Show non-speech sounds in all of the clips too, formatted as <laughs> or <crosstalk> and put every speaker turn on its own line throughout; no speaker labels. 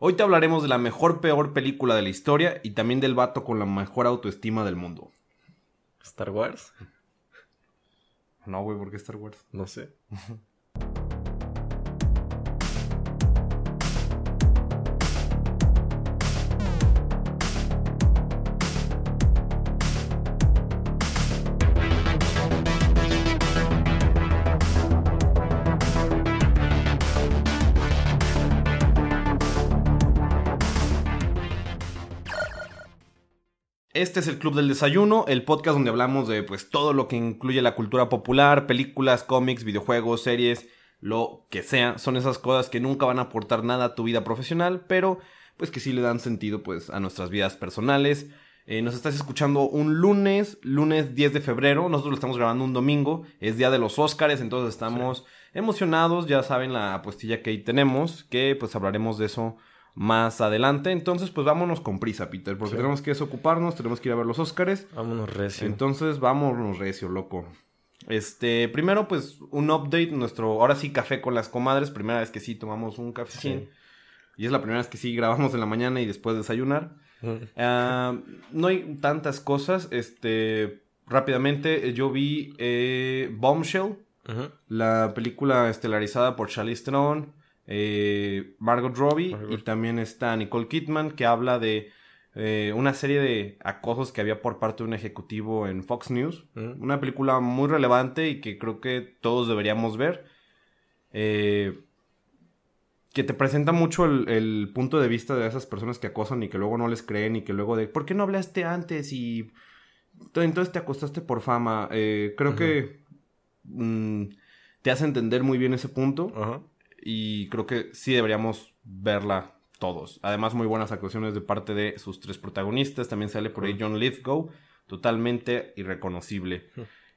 Hoy te hablaremos de la mejor peor película de la historia y también del vato con la mejor autoestima del mundo.
¿Star Wars?
No, güey, ¿por qué Star Wars?
No sé. <laughs>
Este es el Club del Desayuno, el podcast donde hablamos de pues todo lo que incluye la cultura popular, películas, cómics, videojuegos, series, lo que sea. Son esas cosas que nunca van a aportar nada a tu vida profesional, pero pues que sí le dan sentido pues a nuestras vidas personales. Eh, nos estás escuchando un lunes, lunes 10 de febrero. Nosotros lo estamos grabando un domingo. Es día de los Óscares, entonces estamos emocionados. Ya saben la apuestilla que ahí tenemos, que pues hablaremos de eso más adelante. Entonces, pues vámonos con prisa, Peter, porque
Sí.
tenemos que desocuparnos, tenemos que ir a ver los Óscares.
Vámonos recio.
Entonces, vámonos recio, loco. Este, primero, pues, un update, nuestro, ahora sí, café con las comadres, primera vez que sí tomamos un cafecín.
Sí.
Y es la primera vez que sí grabamos en la mañana y después de desayunar.
Mm.
Ah, no hay tantas cosas, este, rápidamente, yo vi eh, Bombshell, la película estelarizada por Charlize Theron, eh, Margot Robbie
Margot.
y también está Nicole Kidman que habla de eh, una serie de acosos que había por parte de un ejecutivo en Fox News.
Mm.
Una película muy relevante y que creo que todos deberíamos ver. Eh, que te presenta mucho el, el punto de vista de esas personas que acosan y que luego no les creen y que luego de ¿por qué no hablaste antes? y entonces te acostaste por fama. Eh, creo que mm, te hace entender muy bien ese punto. Y creo que sí deberíamos verla todos. Además, muy buenas actuaciones de parte de sus tres protagonistas. También sale por ahí John Lithgow, totalmente irreconocible.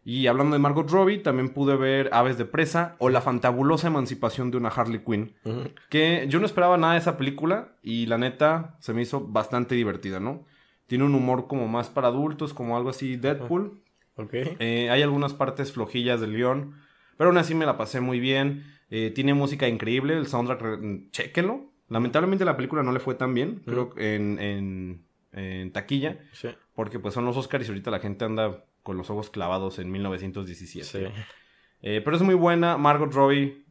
Y hablando de Margot Robbie, también pude ver Aves de Presa o La fantabulosa emancipación de una Harley Quinn. Que yo no esperaba nada de esa película y la neta se me hizo bastante divertida, ¿no? Tiene un humor como más para adultos, como algo así Deadpool.
Ok.
Eh, hay algunas partes flojillas del guion, pero aún así me la pasé muy bien. Eh, tiene música increíble, el soundtrack, re- chéquenlo. Lamentablemente la película no le fue tan bien, creo, en, en, en taquilla,
Sí.
porque pues son los Oscars y ahorita la gente anda con los ojos clavados en 1917.
Sí.
Eh, pero es muy buena, Margot Robbie,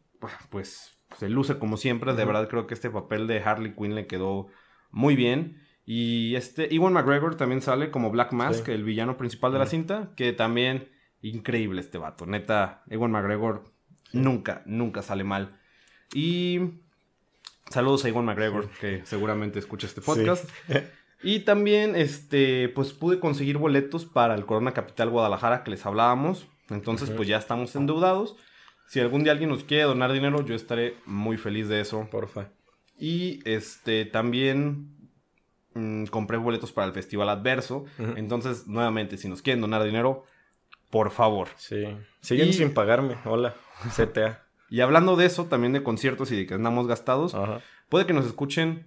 pues se luce como siempre, de verdad creo que este papel de Harley Quinn le quedó muy bien. Y este, Ewan McGregor también sale como Black Mask,
Sí.
el villano principal de la cinta, que también increíble este vato, neta, Ewan McGregor nunca, nunca sale mal. Y saludos a Ewan McGregor, que seguramente escucha este podcast. <laughs> Y también, este, pues pude conseguir boletos para el Corona Capital Guadalajara que les hablábamos. Entonces, pues ya estamos endeudados. Si algún día alguien nos quiere donar dinero, yo estaré muy feliz de eso.
Porfa.
Y este, también mm, compré boletos para el Festival Adverso. Entonces, nuevamente, si nos quieren donar dinero, por favor.
Sí. Siguen
Y-
sin pagarme. Hola. CTA. <laughs>
Y hablando de eso, también de conciertos y de que andamos gastados,
Ajá.
puede que nos escuchen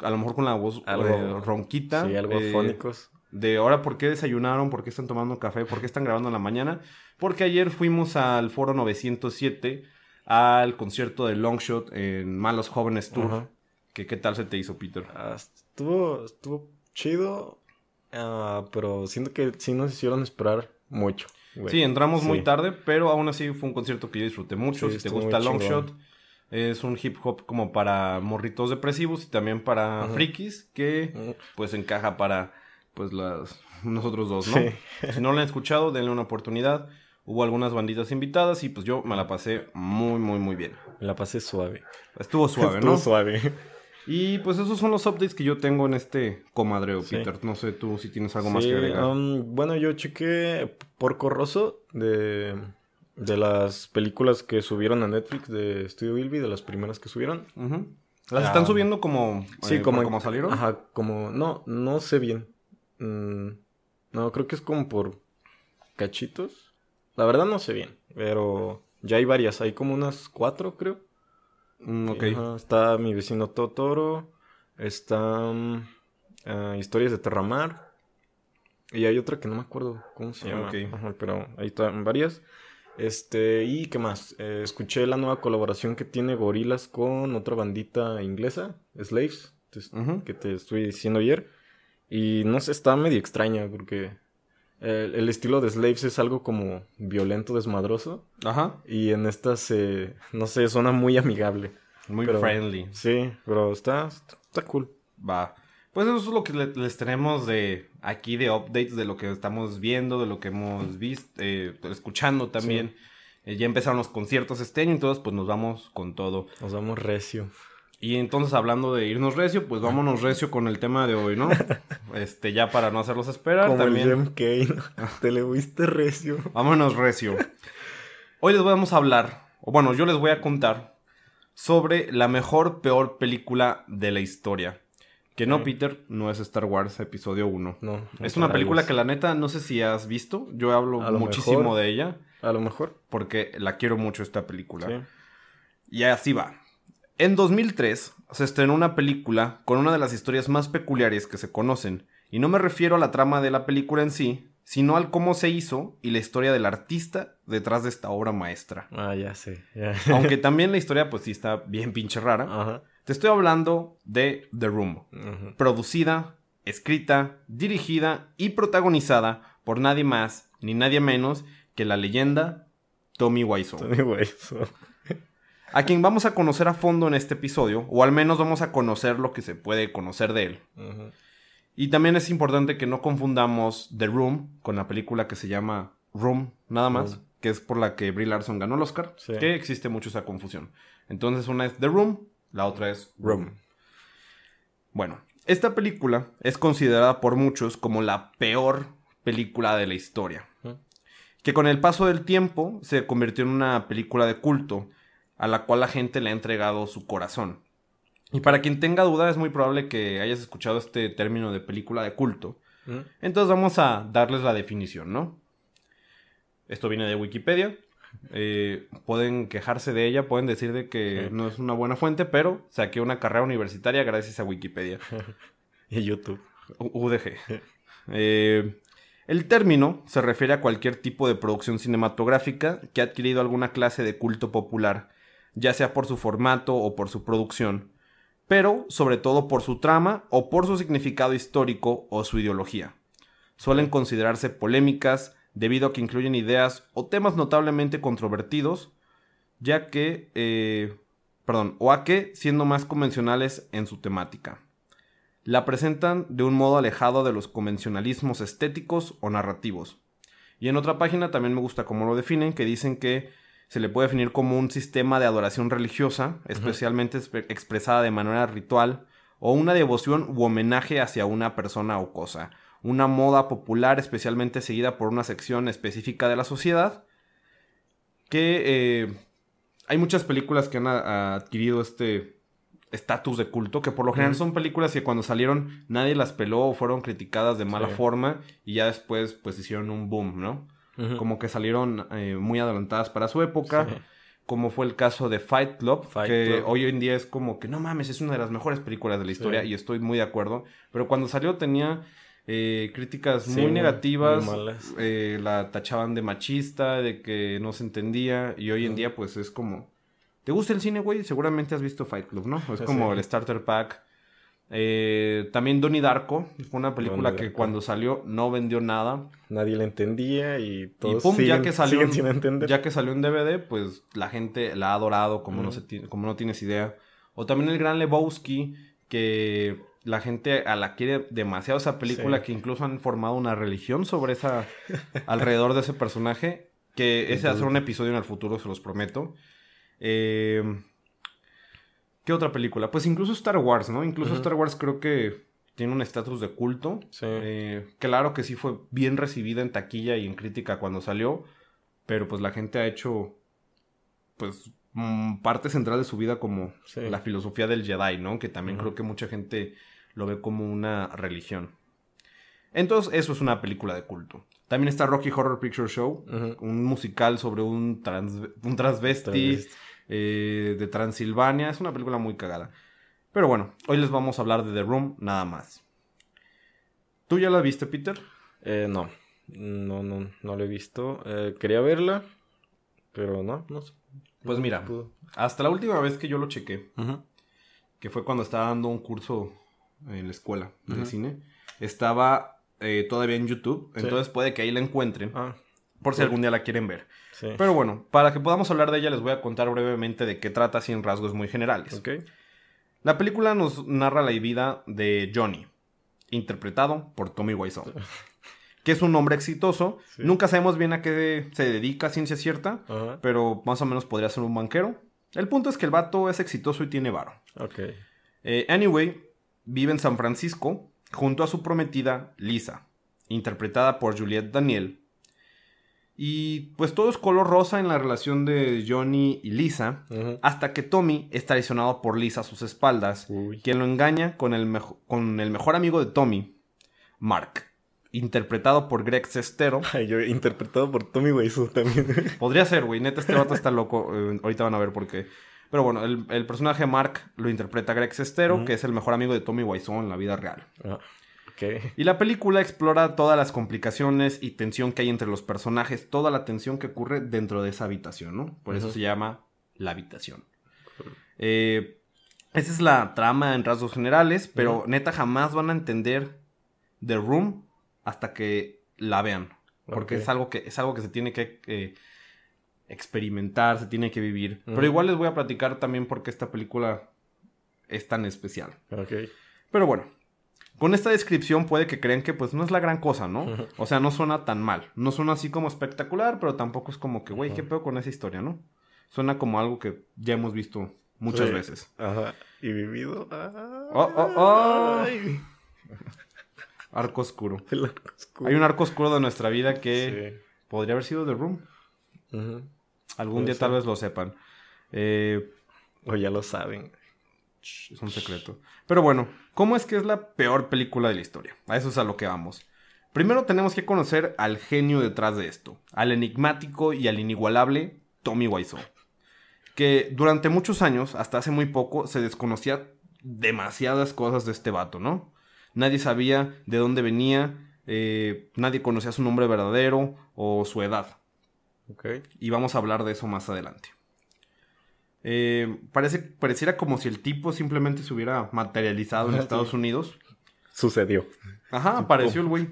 a lo mejor con la voz
Algo-
eh, ronquita.
Sí, algo
eh,
fónicos.
de ahora por qué desayunaron, por qué están tomando café, por qué están grabando en la mañana. Porque ayer fuimos al foro 907 al concierto de Longshot en Malos Jóvenes Tour.
Ajá.
que, ¿Qué tal se te hizo, Peter?
Ah, estuvo, estuvo chido. ah, pero siento que sí nos hicieron esperar mucho. güey.
Sí, entramos muy tarde, pero aún así fue un concierto que yo disfruté mucho.
Sí,
si te
estuvo
gusta. Longshot, es un hip hop como para morritos depresivos y también para
Ajá.
frikis que pues encaja para pues las <laughs> nosotros dos, ¿no?
Sí.
Si no lo han escuchado, denle una oportunidad. Hubo algunas banditas invitadas y pues yo me la pasé muy, muy, muy bien.
Me la pasé suave.
Estuvo suave, <laughs>
Estuvo
¿no?
suave.
Y pues esos son los updates que yo tengo en este comadreo,
Sí.
Peter. No sé tú si tienes algo más que agregar.
um, bueno, yo chequé por corroso de, de las películas que subieron a Netflix de Studio Bilby, de las primeras que subieron.
Las
Ah.
están subiendo como,
Sí,
eh,
como,
como salieron.
Ajá, como, no, no sé bien. Mm, no, creo que es como por cachitos. La verdad no sé bien, pero ya hay varias, hay como unas cuatro, creo.
Mm, ok.
Ajá, está Mi vecino Totoro, está ah, Historias de Terramar, y hay otra que no me acuerdo cómo se llama. Ajá, pero ahí están varias. Este, y qué más, Eh, escuché la nueva colaboración que tiene Gorilas con otra bandita inglesa, Slaves, que te estoy diciendo ayer. Y no sé, está medio extraña porque el, el estilo de Slaves es algo como violento, desmadroso.
Ajá.
Y en esta se, no sé, suena muy amigable.
Muy
Pero-
friendly.
Sí, pero está, está cool.
Va. Pues eso es lo que le- les tenemos de aquí de updates de lo que estamos viendo, de lo que hemos visto, eh, escuchando también. Eh, ya empezaron los conciertos este año, entonces pues nos vamos con todo.
Nos damos recio.
Y entonces hablando de irnos recio, pues vámonos recio con el tema de hoy, ¿no? <laughs> Este, ya para no hacerlos esperar
Como
también.
el. Te le fuiste recio.
Vámonos recio. Hoy les vamos a hablar, o bueno, yo les voy a contar sobre la mejor, peor película de la historia. Que no. Peter, no es Star Wars Episodio 1.
No.
Es una película que la neta no sé si has visto. Yo hablo muchísimo
mejor.
de ella
A lo mejor.
porque la quiero mucho esta película.
Sí.
Y así va. En 2003 se estrenó una película con una de las historias más peculiares que se conocen. Y no me refiero a la trama de la película en sí, sino al cómo se hizo y la historia del artista detrás de esta obra maestra.
Ah, ya sé. <laughs>
Aunque también la historia pues sí está bien pinche rara.
Ajá.
Te estoy hablando de The Room. Producida, escrita, dirigida y protagonizada por nadie más ni nadie menos que la leyenda Tommy Wiseau,
Tony Wiseau.
A quien vamos a conocer a fondo en este episodio, o al menos vamos a conocer lo que se puede conocer de él. Y también es importante que no confundamos The Room con la película que se llama Room, nada más,
Room.
que es por la que Brie Larson ganó el Oscar,
Sí.
que existe mucho esa confusión. Entonces una es The Room, la otra es Room. Bueno, esta película es considerada por muchos como la peor película de la historia. Que con el paso del tiempo se convirtió en una película de culto a la cual la gente le ha entregado su corazón. Y para quien tenga duda, es muy probable que hayas escuchado este término de película de culto.
Ujú.
Entonces vamos a darles la definición, ¿no? Esto viene de Wikipedia. Eh, pueden quejarse de ella, pueden decir de que no es una buena fuente, pero saqué una carrera universitaria gracias a Wikipedia. <laughs>
Y YouTube.
U- UDG. Eh, el término se refiere a cualquier tipo de producción cinematográfica que ha adquirido alguna clase de culto popular, ya sea por su formato o por su producción, pero sobre todo por su trama o por su significado histórico o su ideología. Suelen considerarse polémicas debido a que incluyen ideas o temas notablemente controvertidos, ya que, eh, perdón, o a que siendo más convencionales en su temática la presentan de un modo alejado de los convencionalismos estéticos o narrativos. Y en otra página también me gusta cómo lo definen, que dicen que se le puede definir como un sistema de adoración religiosa, especialmente espe- expresada de manera ritual, o una devoción u homenaje hacia una persona o cosa, una moda popular especialmente seguida por una sección específica de la sociedad, que eh, hay muchas películas que han adquirido este estatus de culto, que por lo general son películas que cuando salieron nadie las peló o fueron criticadas de mala
Sí.
forma y ya después pues hicieron un boom, ¿no? Como que salieron eh, muy adelantadas para su época,
Sí.
como fue el caso de Fight Club,
Fight
que
Club.
hoy en día es como que no mames, es una de las mejores películas de la historia
Sí.
y estoy muy de acuerdo, pero cuando salió tenía eh, críticas muy negativas,
muy malas.
eh, la tachaban de machista, de que no se entendía y hoy en día pues es como... ¿Te gusta el cine, güey? Seguramente has visto Fight Club, ¿no? Es como el starter pack. Eh, también Donnie Darko, fue una película
Donnie
que
Darko.
cuando salió no vendió nada.
Nadie le entendía y todos
y pum,
siguen,
ya que <laughs> salió,
siguen sin entender.
ya que salió en DVD, pues la gente la ha adorado como, no,
Ujú.
se ti- como no tienes idea. O también el gran Lebowski, que la gente a la quiere demasiado esa película,
Sí.
que incluso han formado una religión sobre esa, alrededor de ese personaje, que ese va a ser un episodio en el futuro, se los prometo. Eh, ¿Qué otra película? Pues incluso Star Wars, ¿no? Incluso. Star Wars creo que tiene un estatus de culto.
Sí.
Eh, claro que sí fue bien recibida en taquilla y en crítica cuando salió, pero pues la gente ha hecho pues mm, parte central de su vida como
Sí.
la filosofía del Jedi, ¿no? Que también creo que mucha gente lo ve como una religión. Entonces, eso es una película de culto. También está Rocky Horror Picture Show, un musical sobre un, trans- un transvesti
Transvesti.
Eh, de Transilvania. Es una película muy cagada. Pero bueno, hoy les vamos a hablar de The Room nada más. ¿Tú ya la viste, Peter?
Eh, no. No, no, no lo he visto. Eh, quería verla, Pero no, no sé.
Pues mira,
pudo.
hasta la última vez que yo lo chequé, que fue cuando estaba dando un curso en la escuela de cine, estaba eh, todavía en YouTube,
Sí.
entonces puede que ahí la encuentren,
Ah,
por si algún día la quieren ver.
Sí.
Pero bueno, para que podamos hablar de ella les voy a contar brevemente de qué trata en rasgos muy generales.
Ok.
La película nos narra la vida de Johnny, interpretado por Tommy Wiseau, <laughs> que es un hombre exitoso.
Sí.
Nunca sabemos bien a qué se dedica, ciencia cierta, pero más o menos podría ser un banquero. El punto es que el vato es exitoso y tiene varo.
Ok.
Eh, anyway, vive en San Francisco junto a su prometida Lisa, interpretada por Juliette Daniel. Y pues todo es color rosa en la relación de Johnny y Lisa, hasta que Tommy es traicionado por Lisa a sus espaldas,
Uy.
quien lo engaña con el, con el mejor amigo de Tommy, Mark, interpretado por Greg Sestero. <laughs>
Ay, yo interpretado por Tommy Wiseau también. <laughs>
Podría ser, güey, neta este vato está loco, eh, ahorita van a ver por qué. Pero bueno, el, el personaje Mark lo interpreta Greg Sestero, que es el mejor amigo de Tommy Wiseau en la vida real.
Ah,
Y la película explora todas las complicaciones y tensión que hay entre los personajes, toda la tensión que ocurre dentro de esa habitación, ¿no? Por eso se llama La Habitación. Eh, esa es la trama en rasgos generales, pero neta jamás van a entender The Room hasta que la vean. Porque es, algo que, es algo que se tiene que eh, experimentar, se tiene que vivir. Pero igual les voy a platicar también por qué esta película es tan especial.
Ok.
Pero bueno, con esta descripción puede que crean que pues no es la gran cosa, ¿no? <laughs> O sea, no suena tan mal. No suena así como espectacular, pero tampoco es como que, güey, ¿qué pedo con esa historia, no? Suena como algo que ya hemos visto muchas
Sí.
veces.
Ajá. Y vivido.
Oh, oh, oh.
Ay.
Arco oscuro.
El arco oscuro.
Hay un arco oscuro de nuestra vida que
Sí.
podría haber sido The Room. Algún
Puede
día tal vez lo sepan. Eh,
O ya lo saben.
Shh, Es un secreto. Pero bueno, ¿cómo es que es la peor película de la historia? A eso es a lo que vamos. Primero tenemos que conocer al genio detrás de esto, al enigmático y al inigualable Tommy Wiseau, que durante muchos años, hasta hace muy poco, se desconocía demasiadas cosas de este vato, ¿no? Nadie sabía de dónde venía, eh, nadie conocía su nombre verdadero o su edad.
Ok.
Y vamos a hablar de eso más adelante. Eh, parece, pareciera como si el tipo simplemente se hubiera materializado en
Ajá,
Estados. Unidos.
Sucedió.
Ajá, apareció el güey.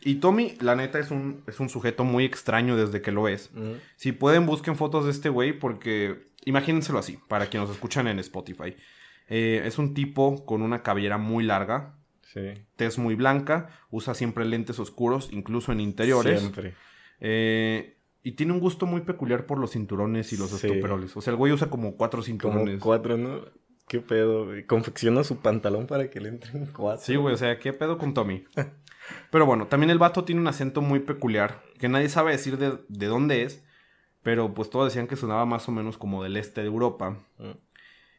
Y Tommy, la neta, es un, es un sujeto muy extraño desde que lo es. Si pueden, busquen fotos de este güey porque... Imagínenselo así, para quienes nos escuchan en Spotify. Eh, es un tipo con una cabellera muy larga,
Sí.
tez muy blanca, usa siempre lentes oscuros, incluso en interiores.
Siempre.
Eh, y tiene un gusto muy peculiar por los cinturones y los
Sí.
estoperoles. O sea, el güey usa como cuatro
Como
cinturones.
cuatro, ¿no? ¿Qué pedo? güey? Confecciona su pantalón para que le entren cuatro.
Sí, güey, o sea, ¿qué pedo con Tommy? <laughs> Pero bueno, también el vato tiene un acento muy peculiar, que nadie sabe decir de, de dónde es, pero pues todos decían que sonaba más o menos como del este de Europa.
Mm.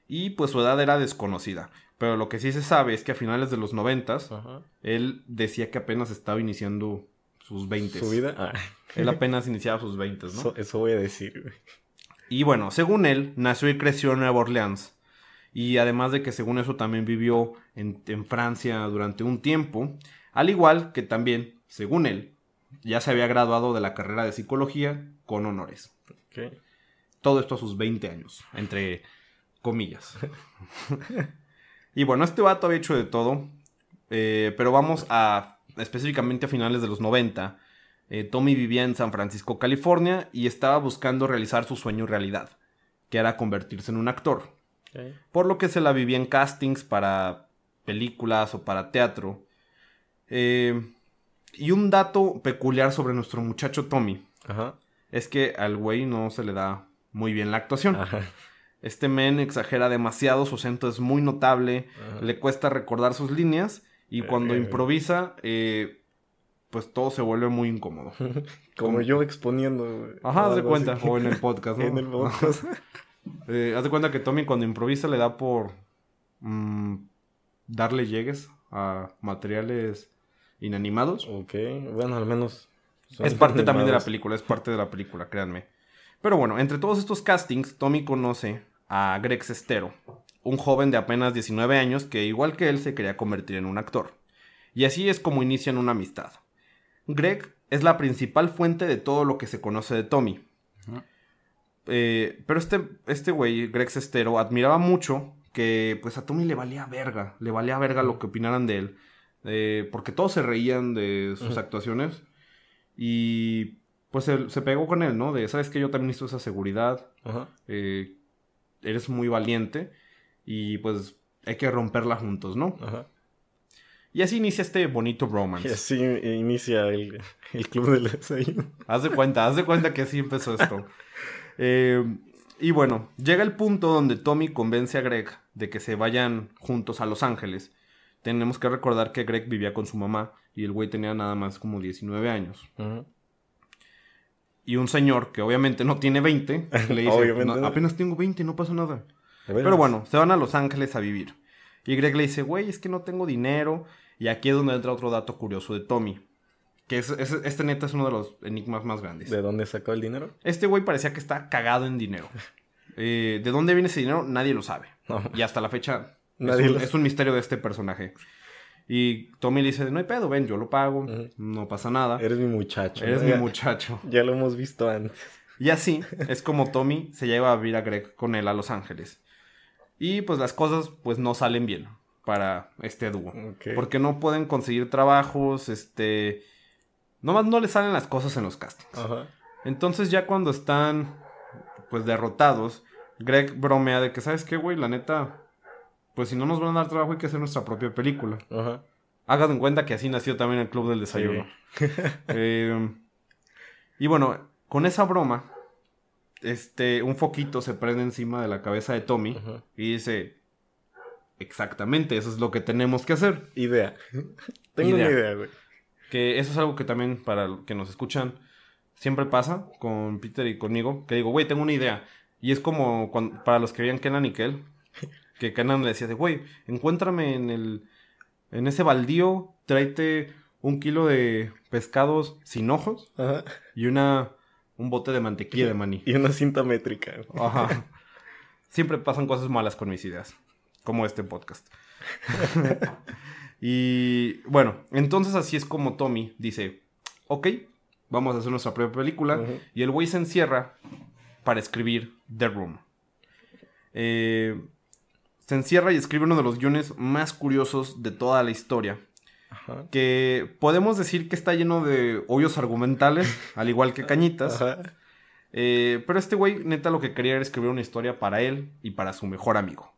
Y pues su edad era desconocida. Pero lo que sí se sabe es que a finales de los noventas, él decía que apenas estaba iniciando sus 20.
Su vida. Ah. <laughs>
Él apenas iniciaba sus 20, ¿no?
Eso, eso voy a decir, güey.
Y bueno, según él, nació y creció en Nueva Orleans. Y además de que según eso también vivió en, en Francia durante un tiempo. Al igual que también, según él, ya se había graduado de la carrera de psicología con honores.
Ok.
Todo esto a sus 20 años, entre comillas. <laughs> y bueno, este vato había hecho de todo. eh, pero vamos a específicamente a finales de los 90. eh, Tommy vivía en San Francisco, California, y estaba buscando realizar su sueño realidad, que era convertirse en un actor. Por lo que se la vivía en castings para películas o para teatro. Eh, y un dato peculiar sobre nuestro muchacho Tommy
Ajá.
es que al güey no se le da muy bien la actuación.
Ajá.
Este men exagera demasiado, su acento es muy notable,
Ajá.
le cuesta recordar sus líneas y cuando
Eh.
improvisa, eh, pues todo se vuelve muy incómodo. <laughs>
Como yo exponiendo.
Ajá, haz de cuenta,
así.
o en el podcast, <laughs> ¿no?
En el podcast. <laughs>
Eh, haz de cuenta que Tommy cuando improvisa le da por mm, darle llegues a materiales inanimados.
ok. Bueno, al menos.
Es parte también de la película, es parte de la película, créanme. Pero bueno, entre todos estos castings, Tommy conoce a Greg Sestero, un joven de apenas 19 años que, igual que él, se quería convertir en un actor. Y así es como inician una amistad. Greg es la principal fuente de todo lo que se conoce de Tommy. Eh, pero este, este güey, Greg Sestero, admiraba mucho que pues a Tommy le valía verga, le valía verga lo que opinaran de él, eh, porque todos se reían de sus actuaciones y pues él, se pegó con él, ¿no? De, sabes que yo también necesito esa seguridad, eh, eres muy valiente y pues hay que romperla juntos, ¿no?
Ajá.
Y así inicia este bonito
Y
romance.
así inicia el, el club del desayuno.
Haz de cuenta, haz de cuenta que así empezó esto. <laughs> Eh, y bueno, llega el punto donde Tommy convence a Greg de que se vayan juntos a Los Ángeles. Tenemos que recordar que Greg vivía con su mamá y el güey tenía nada más como 19 años.
Ajá.
Y un señor que obviamente no tiene 20 le dice,
Obviamente
"No,
no.
apenas tengo 20, no pasa nada. Pero bueno, se van a Los Ángeles a vivir. Y Greg le dice, güey, es que no tengo dinero. Y aquí es donde entra otro dato curioso de Tommy. Que es, es- este neta es uno de los enigmas más grandes.
¿De dónde sacó el dinero?
Este güey parecía que está cagado en dinero. <laughs> Eh, ¿De dónde viene ese dinero? Nadie lo sabe.
No.
Y hasta la fecha
Nadie
es, un,
lo-
es un misterio de este personaje. Y Tommy le dice, no hay pedo, ven, yo lo pago, no pasa nada.
Eres mi muchacho.
Eres
¿no?
mi muchacho. <laughs>
Ya lo hemos visto antes.
Y así es como Tommy se lleva a vivir a Greg con él a Los Ángeles. Y pues las cosas pues no salen bien para este dúo. Porque no pueden conseguir trabajos, este... Nomás no les salen las cosas en los castings.
Ajá.
Entonces ya cuando están pues derrotados, Greg bromea de que, ¿sabes qué, güey? La neta, pues si no nos van a dar trabajo hay que hacer nuestra propia película.
Ajá.
Hagan en cuenta que así nació también el Club del Desayuno. <laughs> Eh, y bueno, con esa broma, este, un foquito se prende encima de la cabeza de Tommy y dice, exactamente, eso es lo que tenemos que hacer.
Idea. <laughs> Tengo
Idea.
una idea, güey.
Que eso es algo que también para los que nos escuchan siempre pasa con Peter y conmigo. Que digo, güey, tengo una idea. Y es como cuando- para los que veían Kenan y Kel. Que Kenan le decía de, güey, encuéntrame en el... En ese baldío, tráete un kilo de pescados sin ojos
Ajá.
y una... Un bote de mantequilla de maní.
Y una cinta métrica.
Ajá. Siempre pasan cosas malas con mis ideas. Como este podcast. <laughs> y bueno, entonces así es como Tommy dice, ok, vamos a hacer nuestra propia película. Y el güey se encierra para escribir The Room. Eh, se encierra y escribe uno de los guiones más curiosos de toda la historia.
Ajá.
Que podemos decir que está lleno de hoyos argumentales, <laughs> al igual que cañitas.
Ajá.
Eh, pero este güey, neta, lo que quería era escribir una historia para él y para su mejor amigo.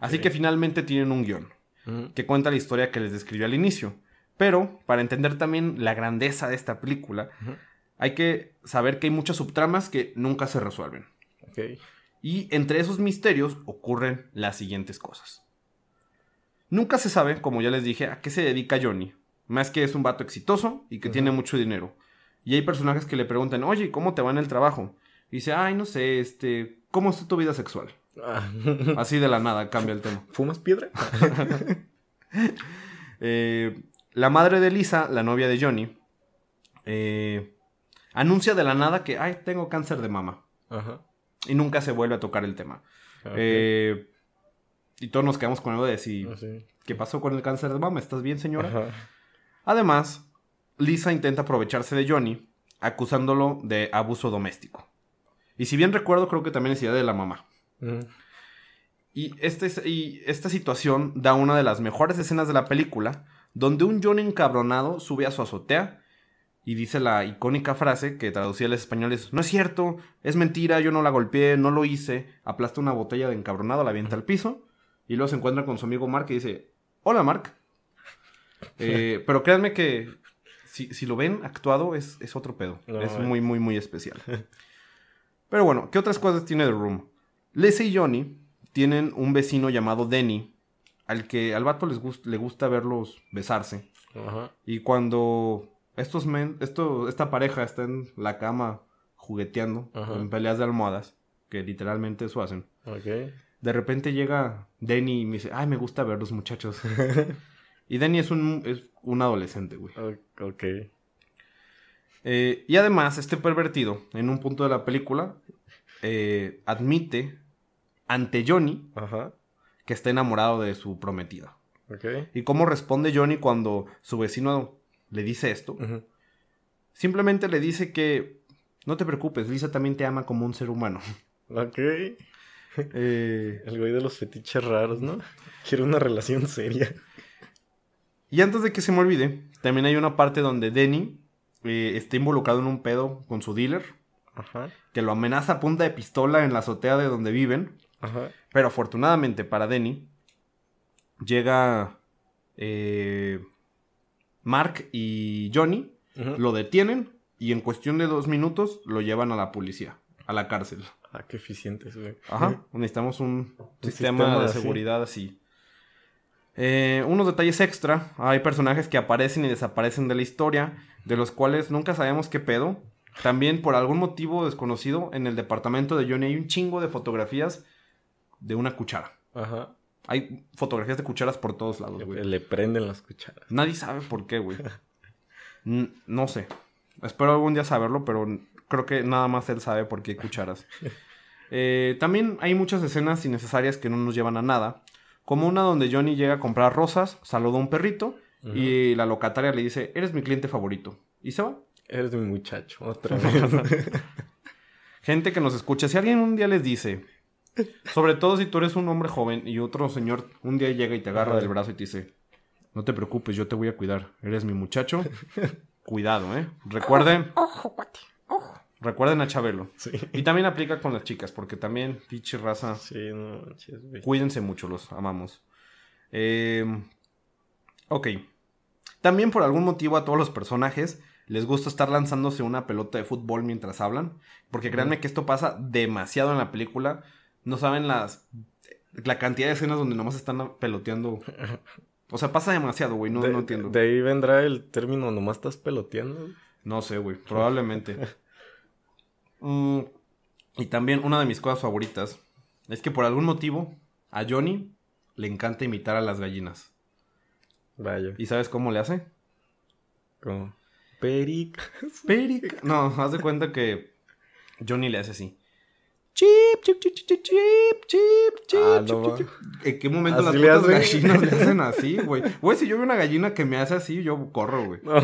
Así que finalmente tienen un
guion
que cuenta la historia que les describí al inicio. Pero, para entender también la grandeza de esta película, hay que saber que hay muchas subtramas que nunca se resuelven. Y entre esos misterios ocurren las siguientes cosas. Nunca se sabe, como ya les dije, a qué se dedica Johnny. Más que es un vato exitoso y que tiene mucho dinero. Y hay personajes que le preguntan, oye, ¿cómo te va en el trabajo? Y dice, ay, no sé, este, ¿cómo está tu vida sexual?
Ah.
Así de la nada cambia el tema.
¿Fumas piedra? <laughs>
Eh, la madre de Lisa, la novia de Johnny, eh, anuncia de la nada que, ay, tengo cáncer de mama.
Ajá.
Y nunca se vuelve a tocar el tema. Eh, y todos nos quedamos con algo de si,
Ah, sí.
¿qué pasó con el cáncer de mama? ¿Estás bien, señora?
Ajá.
Además, Lisa intenta aprovecharse de Johnny, acusándolo de abuso doméstico. Y si bien recuerdo, creo que también es idea de la mamá. Y, este, es- y esta situación da una de las mejores escenas de la película, donde un John encabronado sube a su azotea y dice la icónica frase que traducida al español es, no es cierto, es mentira, yo no la golpeé, no lo hice, aplasta una botella de encabronado, la avienta al piso y luego se encuentra con su amigo Mark y dice, hola Mark. <laughs> Eh, pero créanme que si, si lo ven actuado es, es otro pedo,
No,
es muy, muy, muy especial. <laughs> Pero bueno, ¿qué otras cosas tiene The Room? Leslie y Johnny tienen un vecino llamado Denny, al que al vato les gust- le gusta verlos besarse.
Ajá.
Y cuando estos men, esto, esta pareja está en la cama jugueteando,
Ajá.
en peleas de almohadas, que literalmente eso hacen,
Ok.
De repente llega Denny y me dice, ay, me gusta verlos muchachos. <laughs> y Denny es un, es un adolescente, güey.
Ok.
Eh, y además, este pervertido, en un punto de la película, eh, admite ante Johnny
Ajá.
que está enamorado de su prometida.
Ok.
¿Y cómo responde Johnny cuando su vecino le dice esto? Simplemente le dice que no te preocupes, Lisa también te ama como un ser humano.
Ok.
Eh,
El güey de los fetiches raros, ¿no? Quiere una relación seria.
y antes de que se me olvide, también hay una parte donde Denny eh, está involucrado en un pedo con su dealer,
Ajá.
que lo amenaza a punta de pistola en la azotea de donde viven.
Ajá.
Pero afortunadamente para Denny, llega eh, Mark y Johnny, lo detienen y en cuestión de dos minutos lo llevan a la policía, a la cárcel.
Ah, qué eficientes, güey.
Ajá, <laughs> necesitamos un, sistema,
sistema
de
así.
seguridad así. Eh, unos detalles extra, hay personajes que aparecen y desaparecen de la historia, de los cuales nunca sabemos qué pedo. También por algún motivo desconocido, en el departamento de Johnny hay un chingo de fotografías de una cuchara.
Ajá.
Hay fotografías de cucharas por todos lados,
Le,
güey.
le prenden las cucharas.
Nadie sabe por qué, güey. <laughs> No sé. Espero algún día saberlo, pero creo que nada más él sabe por qué hay cucharas. <laughs> Eh, también hay muchas escenas innecesarias que no nos llevan a nada. Como una donde Johnny llega a comprar rosas, saluda a un perrito y la locataria le dice, eres mi cliente favorito. Y se va.
Eres mi muchacho, otra <laughs> vez. <laughs>
Gente que nos escucha, si alguien un día les dice, sobre todo si tú eres un hombre joven y otro señor un día llega y te agarra del brazo y te dice, no te preocupes, yo te voy a cuidar, eres mi muchacho, cuidado, ¿eh? Recuerden,
Ojo, guate. Ojo.
recuerden a Chabelo.
sí.
Y también aplica con las chicas, porque también, pinche raza,
Sí, no manches, güey.
cuídense mucho, los amamos. Eh, ok. También por algún motivo a todos los personajes les gusta estar lanzándose una pelota de fútbol mientras hablan. Porque créanme que esto pasa demasiado en la película. No saben las la cantidad de escenas donde nomás están peloteando. <laughs> O sea, pasa demasiado, güey. No,
de,
no entiendo.
de ahí vendrá el término, nomás estás peloteando.
No sé, güey. Probablemente. <laughs> Mm, y también una de mis cosas favoritas es que por algún motivo a Johnny le encanta imitar a las gallinas.
Vaya.
¿Y sabes cómo le hace?
Como... Peric. <laughs>
Peric. No, haz de cuenta que Johnny le hace así. Chip, chip, chip, chip, chip, chip, chip, chip,
Ah,
chip,
no
chip,
va.
chip. ¿En qué momento las
le
putas gallinas le <laughs> hacen así, güey? Güey, si yo veo una gallina que me hace así, yo corro, güey.
No.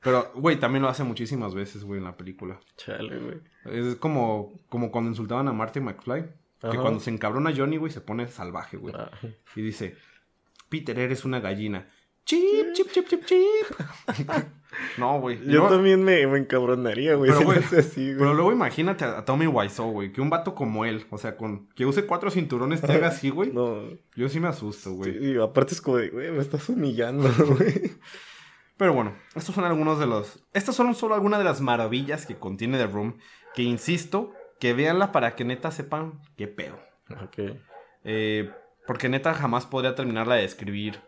Pero, güey, también lo hace muchísimas veces, güey, en la película.
Chale, güey.
Es como, como cuando insultaban a Marty McFly. Que cuando se encabrona Johnny, güey, se pone salvaje, güey.
Ah,
Y dice, Peter, eres una gallina. Chip, chip, chip, chip, chip. <laughs> no, güey.
Yo
No,
también me, me encabronaría, güey.
Pero,
si hace así, güey.
Pero luego imagínate a, a Tommy Wiseau, güey. Que un vato como él, o sea, con que use cuatro cinturones te haga así, güey. <laughs>
No.
Yo sí me asusto, güey.
Sí, aparte es como de, güey, me estás humillando, <laughs> güey.
Pero bueno, estos son algunos de los... Estas son solo algunas de las maravillas que contiene The Room. Que insisto, que véanla para que neta sepan qué pedo.
Ok.
Eh, porque neta jamás podría terminarla de escribir.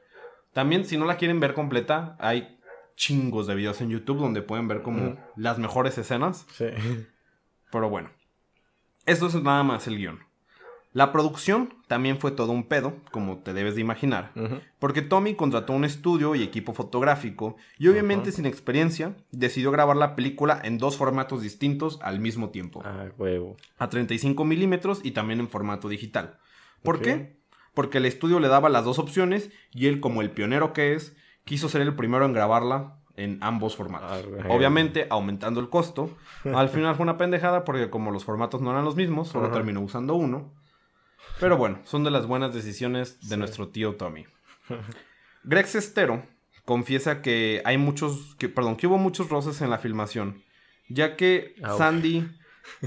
También, si no la quieren ver completa, hay chingos de videos en YouTube donde pueden ver como las mejores escenas.
Sí.
Pero bueno, esto es nada más el guion. La producción también fue todo un pedo, como te debes de imaginar. Porque Tommy contrató un estudio y equipo fotográfico y obviamente sin experiencia decidió grabar la película en dos formatos distintos al mismo tiempo.
Ah, huevo.
A 35 milímetros y también en formato digital. ¿Por qué? Porque el estudio le daba las dos opciones y él como el pionero que es, quiso ser el primero en grabarla en ambos formatos.
Ah.
Obviamente aumentando el costo. Al final fue una pendejada porque como los formatos no eran los mismos, solo terminó usando uno. Pero bueno, son de las buenas decisiones de
Sí.
nuestro tío Tommy. Greg Sestero confiesa que hay muchos, que, perdón, que hubo muchos roces en la filmación, ya que. Sandy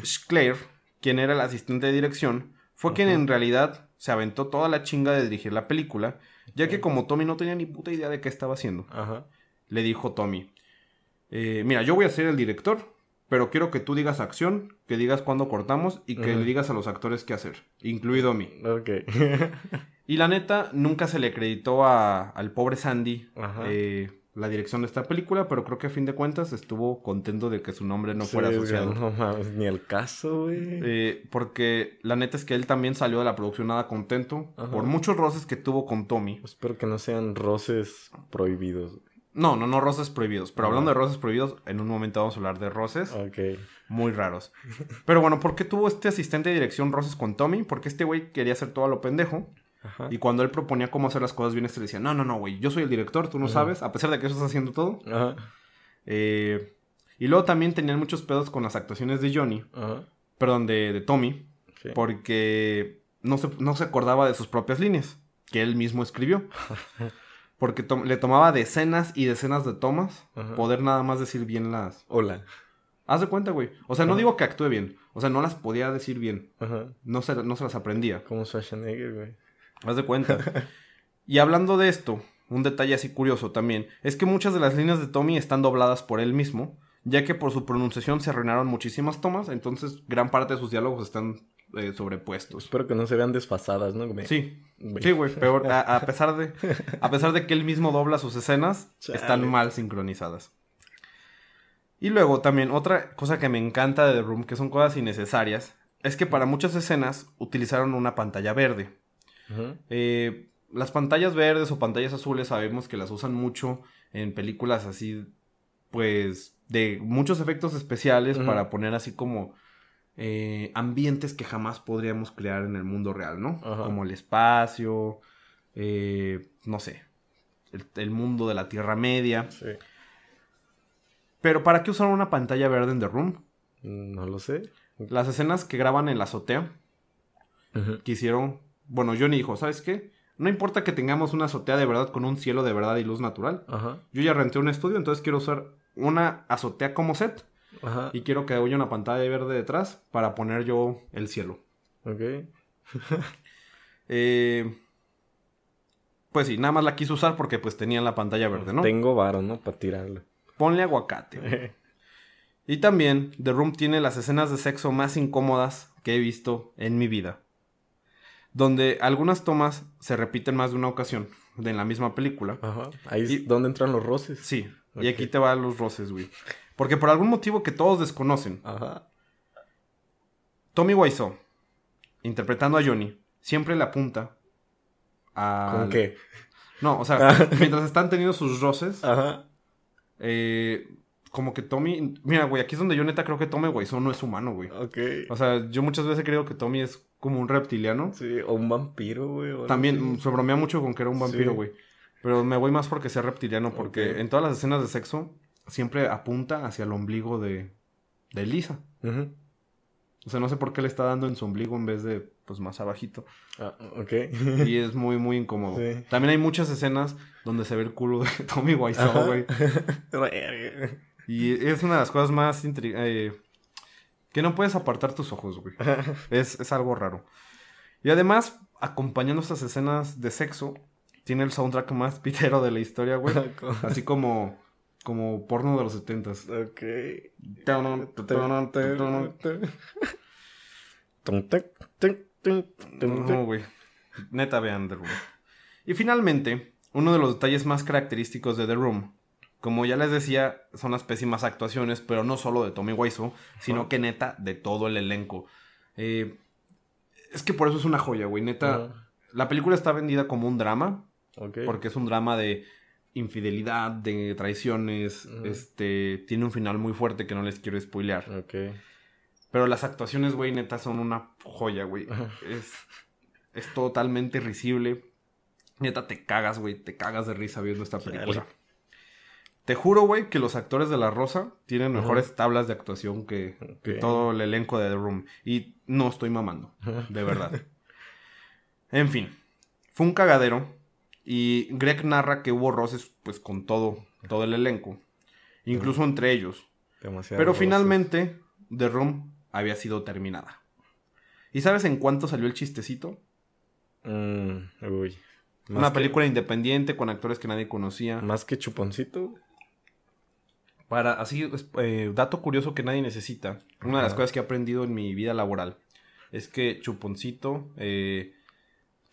Schleyer, quien era el asistente de dirección, fue quien en realidad se aventó toda la chinga de dirigir la película, ya que como Tommy no tenía ni puta idea de qué estaba haciendo,
Ajá.
le dijo Tommy, eh, mira, yo voy a ser el director, pero quiero que tú digas acción, que digas cuándo cortamos y que le digas a los actores qué hacer, incluido a mí.
Ok. <laughs>
Y la neta, nunca se le acreditó a- al pobre Sandy eh, la dirección de esta película, pero creo que a fin de cuentas estuvo contento de que su nombre no
Sí,
fuera
güey,
asociado.
No mames, ni el caso, güey.
Eh, porque la neta es que él también salió de la producción nada contento
Ajá.
por muchos roces que tuvo con Tommy.
Espero que no sean roces prohibidos.
No, no, no roces prohibidos. Pero hablando de roces prohibidos, en un momento vamos a hablar de roces
Ok.
muy raros. Pero bueno, ¿por qué tuvo este asistente de dirección roces con Tommy? Porque este güey quería hacer todo a lo pendejo.
Ajá.
Y cuando él proponía cómo hacer las cosas bien, este le decía, no, no, no, güey, yo soy el director, tú no
Ajá.
sabes, a pesar de que eso estás haciendo todo.
Ajá.
Eh, Y luego también tenían muchos pedos con las actuaciones de Johnny,
Ajá.
perdón, de, de Tommy,
Sí.
porque no se, no se acordaba de sus propias líneas, que él mismo escribió. <laughs> Porque to- le tomaba decenas y decenas de tomas
Ajá.
poder nada más decir bien las...
Hola.
Haz de cuenta, güey. O sea, no
Ajá.
digo que actúe bien. O sea, no las podía decir bien.
Ajá.
No se, no se las aprendía.
Como Schwarzenegger, güey.
Haz de cuenta. <laughs> y hablando de esto, un detalle así curioso también, es que muchas de las líneas de Tommy están dobladas por él mismo, ya que por su pronunciación se arruinaron muchísimas tomas, entonces gran parte de sus diálogos están eh, sobrepuestos.
Espero que no se vean desfasadas, ¿no? güey?
Sí, sí, güey, peor. A, a <laughs> pesar de, a pesar de que él mismo dobla sus escenas,
Chale.
están mal sincronizadas. Y luego también otra cosa que me encanta de The Room, que son cosas innecesarias, es que para muchas escenas utilizaron una pantalla verde. Eh, las pantallas verdes o pantallas azules sabemos que las usan mucho en películas así, pues, de muchos efectos especiales para poner así como eh, ambientes que jamás podríamos crear en el mundo real, ¿no?
Ajá.
Como el espacio, eh, no sé, el, el mundo de la Tierra Media.
Sí.
Pero ¿para qué usar una pantalla verde en The Room?
No lo sé.
Las escenas que graban en la azotea
Ujú.
quisieron, bueno, Johnny dijo, ¿sabes qué? No importa que tengamos una azotea de verdad con un cielo de verdad y luz natural.
Ajá.
Yo ya renté un estudio, entonces quiero usar una azotea como set
Ajá.
y quiero que haya una pantalla verde detrás para poner yo el cielo.
Ok. <laughs>
Eh, pues sí, nada más la quise usar porque pues tenía la pantalla verde, ¿no?
Tengo varo, ¿no? Para tirarlo.
Ponle aguacate. <laughs> Y también The Room tiene las escenas de sexo más incómodas que he visto en mi vida. Donde algunas tomas se repiten más de una ocasión de en la misma película.
Ajá. Ahí es donde entran los roces.
Sí, y aquí te van los roces, güey. Porque por algún motivo que todos desconocen,
Ajá.
Tommy Wiseau, interpretando a Johnny, siempre le apunta a...
¿Con qué?
No, o sea, <laughs> mientras están teniendo sus roces,
Ajá.
eh, como que Tommy... Mira, güey, aquí es donde yo neta creo que Tommy Wiseau no es humano, güey.
Ok.
O sea, yo muchas veces he creído que Tommy es como un reptiliano.
Sí, o un vampiro, güey.
También se bromea mucho con que era un vampiro,
Sí.
güey. Pero me voy más porque sea reptiliano, porque en todas las escenas de sexo siempre apunta hacia el ombligo de, de Lisa. O sea, no sé por qué le está dando en su ombligo en vez de, pues, más abajito.
Ah, ok.
Y es muy, muy incómodo.
Sí.
También hay muchas escenas donde se ve el culo de <laughs> Tommy Wiseau, güey. <laughs> Y es una de las cosas más eh, que no puedes apartar tus ojos, güey. Es, es algo raro. Y además, acompañando estas escenas de sexo, tiene el soundtrack más <laughs> pitero de la historia, güey. Así como, como porno de los setentas.
ok.
No, güey. Neta, vean The Room. Y finalmente, uno de los detalles más característicos de The Room, como ya les decía, son las pésimas actuaciones, pero no solo de Tommy Wiseau, sino que neta de todo el elenco. Eh, es que por eso es una joya, güey. Neta, la película está vendida como un drama, porque es un drama de infidelidad, de traiciones, este, tiene un final muy fuerte que no les quiero spoilear.
Ok.
Pero las actuaciones, güey, neta, son una joya, güey. Es, es totalmente risible. Neta, te cagas, güey. Te cagas de risa viendo esta película. Te juro, güey, que los actores de La Rosa tienen mejores tablas de actuación que, que todo el elenco de The Room. Y no estoy mamando, de verdad. en fin, fue un cagadero. Y Greg narra que hubo roces, pues, con todo, todo el elenco. Incluso entre ellos.
Demasiado
Pero
roces.
finalmente, The Room había sido terminada. ¿Y sabes en cuánto salió el chistecito?
Mm, uy.
Una
que-
película independiente con actores que nadie conocía.
Más que chuponcito.
Para, así, eh, dato curioso que nadie necesita. Una de las cosas que he aprendido en mi vida laboral es que Chuponcito, eh,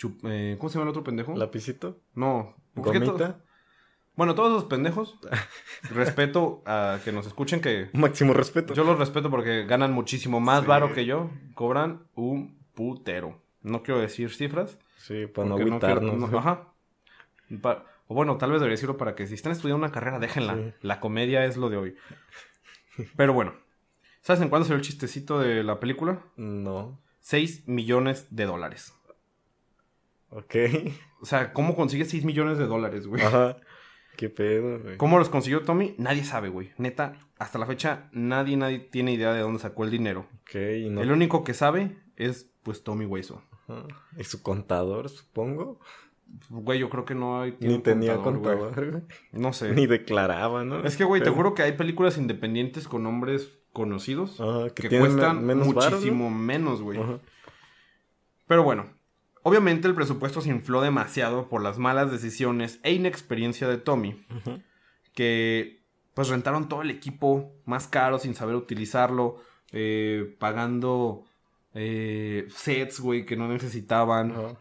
Chup- eh, ¿cómo se llama el otro pendejo?
Lapicito.
No. ¿por qué to-
Gomita.
Bueno, todos esos pendejos, <laughs> respeto a que nos escuchen, que
Máximo respeto.
yo los respeto porque ganan muchísimo más
Sí.
varo que yo. Cobran un putero. No quiero decir cifras.
Sí, para no agüitarnos.
no- ajá. Pa- o bueno, tal vez debería decirlo para que si están estudiando una carrera, déjenla.
Sí.
La comedia es lo de hoy. Pero bueno. ¿Sabes en cuándo salió el chistecito de la película?
No.
6 millones de dólares.
Ok.
O sea, ¿cómo consigues 6 millones de dólares, güey?
Ajá. ¿Qué pedo, güey?
¿Cómo los consiguió Tommy? Nadie sabe, güey. Neta, hasta la fecha nadie, nadie tiene idea de dónde sacó el dinero.
Ok, no...
El único que sabe es, pues, Tommy Wiseau.
Ajá. ¿Y su contador, supongo?
Güey, yo creo que no hay...
Ni tenía
contador, güey.
contador, güey.
No sé.
Ni declaraba, ¿no?
Es que, güey, te juro que hay películas independientes con nombres conocidos
Ajá, que
cuestan muchísimo menos, güey.
Ajá.
Pero bueno, obviamente el presupuesto se infló demasiado por las malas decisiones e inexperiencia de Tommy, que pues rentaron todo el equipo más caro sin saber utilizarlo, eh, pagando eh, sets, güey, que no necesitaban.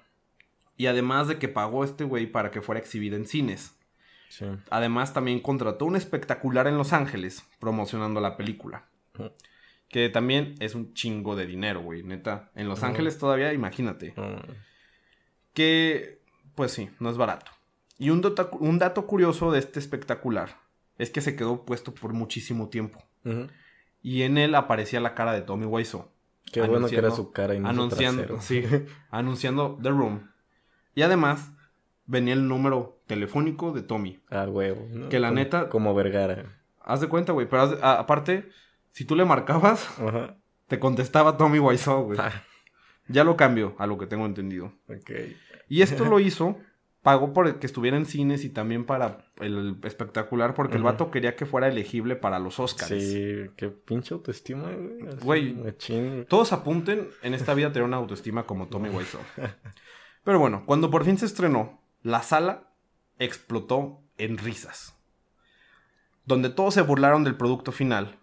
Y además de que pagó este güey para que fuera exhibida en cines.
Sí.
Además también contrató un espectacular en Los Ángeles promocionando la película. Que también es un chingo de dinero, güey, neta. En Los. Ángeles todavía, imagínate. Que, pues sí, no es barato. Y un, dota- un dato curioso de este espectacular es que se quedó puesto por muchísimo tiempo. Y en él aparecía la cara de Tommy Wiseau.
Qué bueno que era su cara y no
anunciando, sí, <laughs> anunciando The Room. Y además venía el número telefónico de Tommy.
Ah, huevo. ¿no?
Que la
Como-
neta-
Como Vergara.
Haz de cuenta, güey. Pero haz de- a- aparte, si tú le marcabas,
Ajá.
te contestaba Tommy Wiseau, güey.
Ah,
Ya lo cambió, a lo que tengo entendido.
ok.
Y esto lo hizo, pagó por que estuviera en cines y también para el espectacular, porque el vato quería que fuera elegible para los Oscars.
Sí, qué pinche autoestima, güey.
Todos apunten en esta vida a tener una autoestima como Tommy Wiseau. <laughs> Pero bueno, cuando por fin se estrenó, la sala explotó en risas. Donde todos se burlaron del producto final,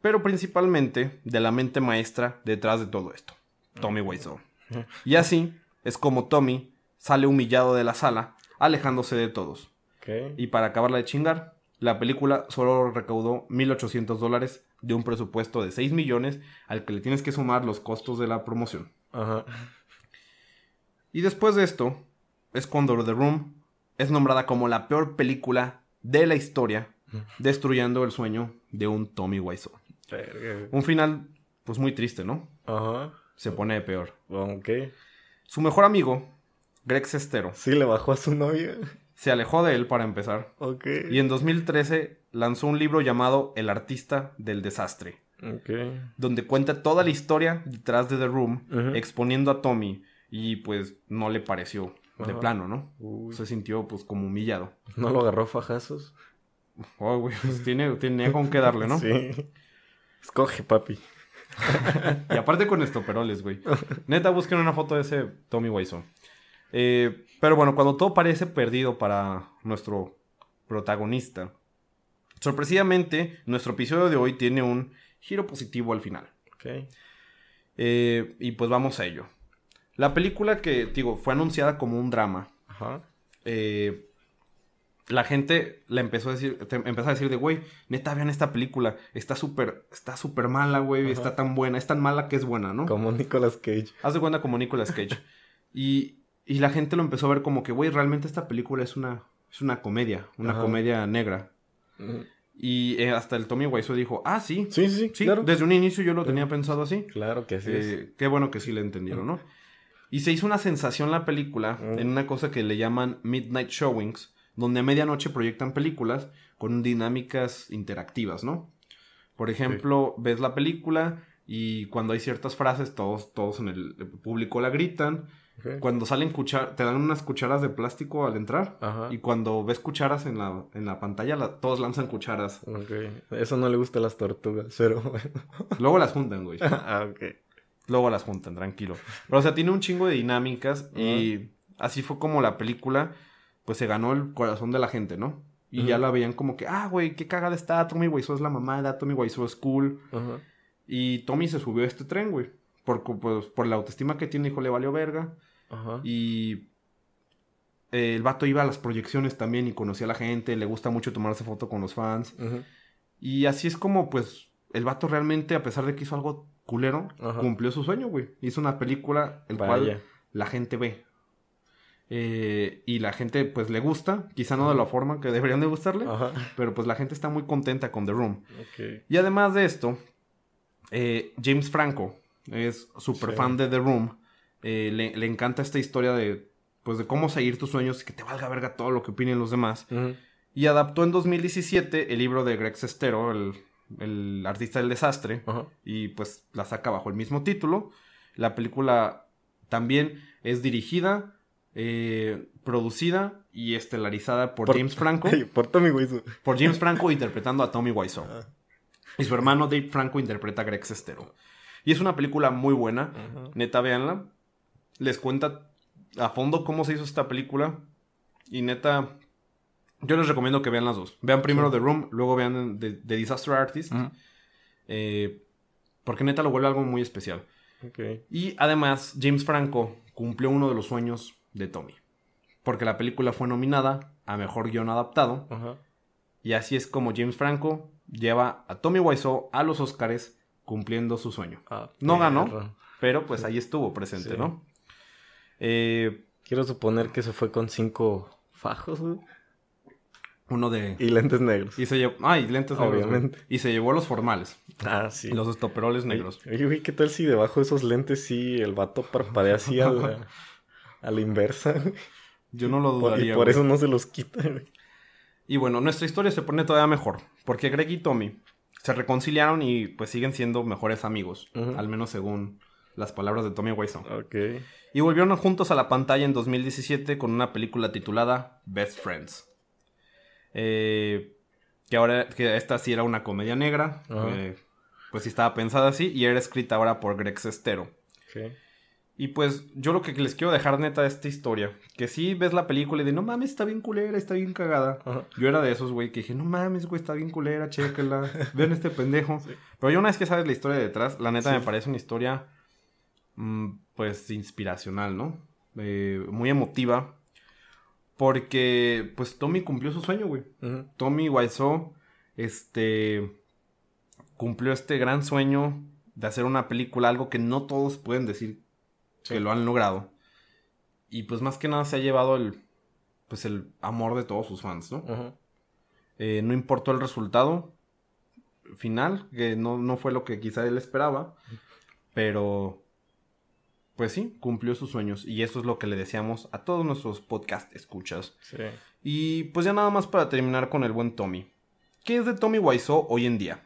pero principalmente de la mente maestra detrás de todo esto, Tommy Wiseau. <laughs> Y así es como Tommy sale humillado de la sala, alejándose de todos. Y para acabarla de chingar, la película solo recaudó 1.800 dólares de un presupuesto de 6 millones al que le tienes que sumar los costos de la promoción.
Ajá.
Y después de esto, es cuando The Room es nombrada como la peor película de la historia, <laughs> destruyendo el sueño de un Tommy Wiseau. Un final, pues muy triste, ¿no?
Ajá.
Se pone peor.
Ok.
Su mejor amigo, Greg Sestero,
Sí, le bajó a su novia.
se alejó de él para empezar.
Ok.
Y en 2013 lanzó un libro llamado El artista del desastre,
Ok.
donde cuenta toda la historia detrás de The Room, exponiendo a Tommy. Y pues no le pareció de plano, ¿no?
Uy.
Se sintió pues como humillado.
¿No lo agarró fajazos?
Oh, güey, pues tiene, tenía con qué darle, ¿no? <laughs>
Sí. Escoge, papi. <laughs>
Y aparte con estoperoles, güey. Neta, busquen una foto de ese Tommy Wiseau. Eh, pero bueno, cuando todo parece perdido para nuestro protagonista, sorpresivamente, nuestro episodio de hoy tiene un giro positivo al final.
Ok.
Eh, y pues vamos a ello. La película que, digo, fue anunciada como un drama.
Ajá.
eh, la gente la empezó a decir, te- empezó a decir de, güey, neta, vean esta película, está súper, está súper mala, güey,
Ajá.
está tan buena, es tan mala que es buena, ¿no?
Como Nicolas Cage.
Haz de cuenta como Nicolas Cage. y, y la gente lo empezó a ver como que, güey, realmente esta película es una, es una comedia, una
Ajá.
comedia negra. Y eh, hasta el Tommy Wiseau dijo, ah, sí,
Sí, sí,
sí,
claro.
desde un inicio yo lo tenía pensado así.
Claro que sí.
Eh, qué bueno que sí le entendieron, ¿no? Y se hizo una sensación la película en una cosa que le llaman Midnight Showings, donde a medianoche proyectan películas con dinámicas interactivas, ¿no? Por ejemplo, ves la película y cuando hay ciertas frases, todos, todos en el público la gritan. Cuando salen cuchar te dan unas cucharas de plástico al entrar.
Ajá.
Y cuando ves cucharas en la, en la pantalla, la- todos lanzan cucharas.
Ok. Eso no le gusta a las tortugas, pero bueno.
Luego las juntan, güey. <laughs>
ah, ok.
Luego las juntan, tranquilo. Pero, o sea, tiene un chingo de dinámicas y así fue como la película, pues se ganó el corazón de la gente, ¿no? Y ya la veían como que, ah, güey, qué cagada está, Tommy Wiseau es la mamada, Tommy Wiseau es cool. Y Tommy se subió a este tren, güey. Por, pues, por la autoestima que tiene, hijo, le valió verga. Y eh, el vato iba a las proyecciones también y conocía a la gente, le gusta mucho tomarse foto con los fans. Y así es como, pues, el vato realmente, a pesar de que hizo algo culero, cumplió su sueño, güey. Hizo una película el
Vaya.
cual la gente ve. Eh, y la gente, pues, le gusta. Quizá no de la forma que deberían de gustarle.
Ajá.
Pero, pues, la gente está muy contenta con The Room. Y además de esto, eh, James Franco es súper
Sí.
fan de The Room. Eh, le, le encanta esta historia de, pues, de cómo seguir tus sueños y que te valga verga todo lo que opinen los demás. Y adaptó en 2017 el libro de Greg Sestero, el, el artista del desastre, y pues la saca bajo el mismo título. La película también es dirigida, eh, producida y estelarizada por,
Por-
James <laughs> Franco.
Por Tommy Wiseau.
Por James Franco interpretando a Tommy Wiseau.
Ah.
Y su hermano Dave Franco interpreta a Greg Sestero. Y es una película muy buena. Neta, véanla. Les cuenta a fondo cómo se hizo esta película. Y neta, yo les recomiendo que vean las dos. Vean primero The Room, luego vean The, The Disaster Artist. Eh, porque neta lo vuelve algo muy especial. Y además, James Franco cumplió uno de los sueños de Tommy. Porque la película fue nominada a Mejor Guión Adaptado. Y así es como James Franco lleva a Tommy Wiseau a los Oscars cumpliendo su sueño.
Ah,
No ganó. Pero pues ahí estuvo presente,
Sí.
¿no? Eh,
Quiero suponer que se fue con cinco fajos, güey.
uno de...
Y lentes negros.
Y se llevó... Ay, lentes negros, güey.
Obviamente.
Y se llevó los formales.
Ah, sí.
Los estoperoles negros.
Oye, güey, ¿qué tal si debajo de esos lentes sí el vato parpadea así a la, <laughs> a la inversa?
Yo no lo dudaría.
y por eso no se los quita.
Y bueno, nuestra historia se pone todavía mejor. Porque Greg y Tommy se reconciliaron y pues siguen siendo mejores amigos. Al menos según las palabras de Tommy Wiseau.
Ok.
Y volvieron juntos a la pantalla en 2017 con una película titulada Best Friends. Eh, que ahora, que esta sí era una comedia negra. Eh, pues sí estaba pensada así. Y era escrita ahora por Greg Sestero.
Ok.
Y pues yo lo que les quiero dejar neta de esta historia. Que si ves la película y de no mames, está bien culera, está bien cagada.
Ajá.
Yo era de esos, güey, que dije, no mames, güey, está bien culera, chéquela. <laughs> Vean este pendejo. Pero ya una vez que sabes la historia detrás, la neta
Sí.
me parece una historia, mm, pues, inspiracional, ¿no? Eh, muy emotiva. Porque, pues, Tommy cumplió su sueño, güey. Tommy Wiseau, este, cumplió este gran sueño de hacer una película, algo que no todos pueden decir
Sí.
que lo han logrado. Y pues más que nada se ha llevado el, pues el amor de todos sus fans, ¿no? Eh, no importó el resultado final, que no, no fue lo que quizá él esperaba, pero pues sí, cumplió sus sueños y eso es lo que le deseamos a todos nuestros podcast escuchas.
Sí.
Y pues ya nada más para terminar con el buen Tommy. ¿Qué es de Tommy Wiseau hoy en día?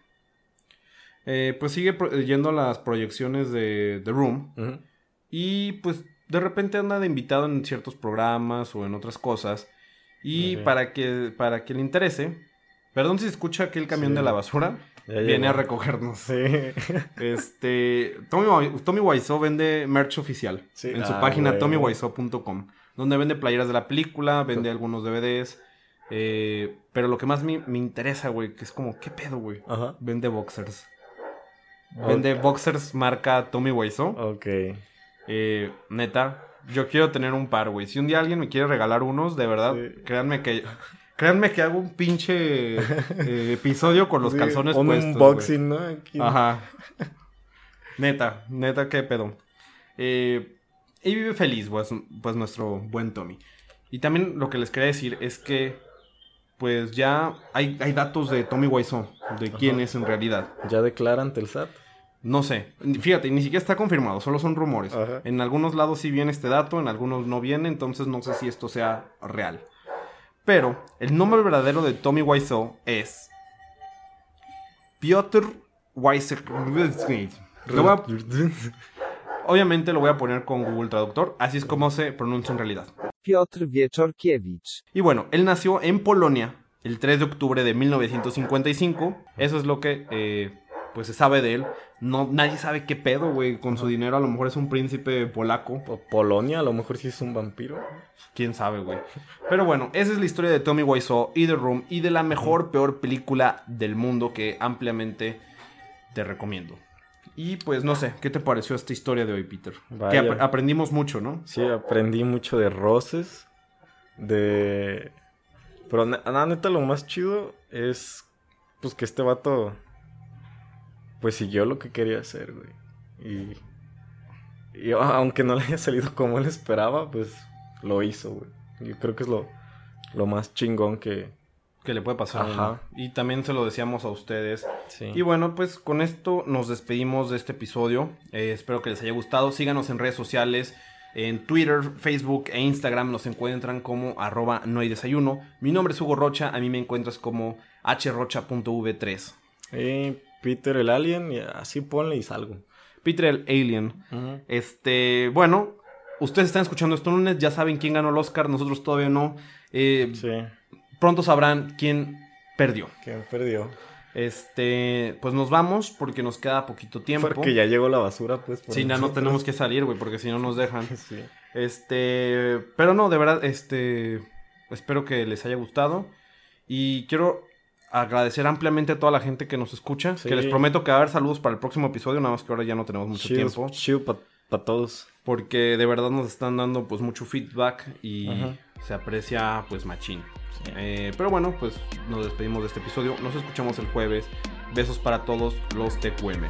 Eh, pues sigue yendo a las proyecciones de The Room
Ujú.
Y pues de repente anda de invitado en ciertos programas o en otras cosas. Y para, que, para que le interese, perdón si se escucha aquí el camión
Sí.
de la basura,
Ya
viene
llegó.
a recogernos.
Sí. <laughs>
Este, Tommy, Tommy Wiseau vende merch oficial
Sí.
en su
Ah,
página tommywiseau.com, donde vende playeras de la película, vende algunos DVDs. eh, pero lo que más me, me interesa, güey, que es como, ¿qué pedo, güey?
Ajá.
Vende boxers. Vende boxers marca Tommy Wiseau.
Ok.
Eh, neta, yo quiero tener un par, güey. Si un día alguien me quiere regalar unos, de verdad,
Sí.
créanme que créanme que hago un pinche <laughs> eh, episodio con los
Sí,
calzones
un
puestos.
unboxing, ¿no? Aquí.
Ajá. Neta, neta, qué pedo. Eh, y vive feliz, pues, pues nuestro buen Tommy. Y también lo que les quería decir es que, pues ya hay, hay datos de Tommy Wiseau, de quién
Ajá.
es en realidad.
¿Ya declara ante el SAT?
No sé, fíjate, ni siquiera está confirmado, solo son rumores.
Ajá.
En algunos lados sí viene este dato, en algunos no viene, entonces no sé si esto sea real. Pero el nombre verdadero de Tommy Wiseau es Piotr Wiseau. Obviamente lo voy a poner con Google Traductor, así es como se pronuncia en realidad.
Piotr Wieczorkiewicz.
Y bueno, él nació en Polonia el 3 de octubre de 1955. Eso es lo que eh, pues se sabe de él. No, nadie sabe qué pedo, güey. Con su dinero a lo mejor es un príncipe polaco.
Po- Polonia, a lo mejor sí es un vampiro.
Quién sabe, güey. Pero bueno, esa es la historia de Tommy Wiseau y The Room y de la mejor, peor película del mundo que ampliamente te recomiendo. Y pues no sé, ¿qué te pareció esta historia de hoy, Peter?
Vaya.
Que ap- aprendimos mucho, ¿no?
Sí, aprendí mucho de roces. De. Pero na- neta, lo más chido es. Pues que este vato. Pues siguió lo que quería hacer, güey. Y. Y aunque no le haya salido como él esperaba, pues lo hizo, güey. Yo creo que es lo, lo más chingón que.
Que le puede pasar.
Ajá.
Y también se lo decíamos a ustedes.
Sí.
Y bueno, pues con esto nos despedimos de este episodio. Eh, espero que les haya gustado. Síganos en redes sociales. En Twitter, Facebook e Instagram nos encuentran como arroba no hay desayuno. Mi nombre es Hugo Rocha, a mí me encuentras como hrocha.v3.
Eh, Peter el Alien, y así ponle y salgo.
Peter el Alien. Este, bueno, ustedes están escuchando esto lunes, ya saben quién ganó el Oscar, nosotros todavía no. Eh,
Sí,
Pronto sabrán quién perdió.
que perdió.
Este, pues nos vamos porque nos queda poquito tiempo.
Porque ya llegó la basura, pues. por
Sí, ya no tenemos que salir, güey, porque si no nos dejan. <laughs>
Sí.
Este, pero no, de verdad, este, espero que les haya gustado. Y quiero agradecer ampliamente a toda la gente que nos escucha.
Sí.
Que les prometo que va a haber saludos para el próximo episodio, nada más que ahora ya no tenemos mucho
Chido,
tiempo.
chido para todos.
Porque de verdad nos están dando pues mucho feedback y
Ajá.
se aprecia pues machín. Eh, pero bueno, pues nos despedimos de este episodio. Nos escuchamos el jueves. Besos para todos los TQM.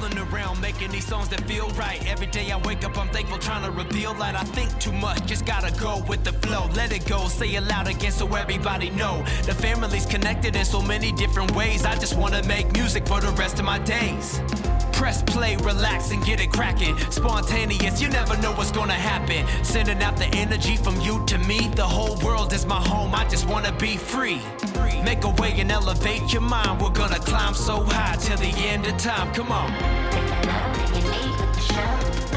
Rolling around making these songs that feel right. Every day I wake up, I'm thankful, trying to reveal that I think too much. Just gotta go with the flow, let it go, say it loud again so everybody know. The family's connected in so many different ways. I just wanna make music for the rest of my days. Press play, relax, and get it cracking. Spontaneous, you never know what's gonna happen. Sending out the energy from you to me. The whole world is my home, I just wanna be free. Make a way and elevate your mind. We're gonna climb so high till the end of time. Come on. Pick it up and you leave with the show.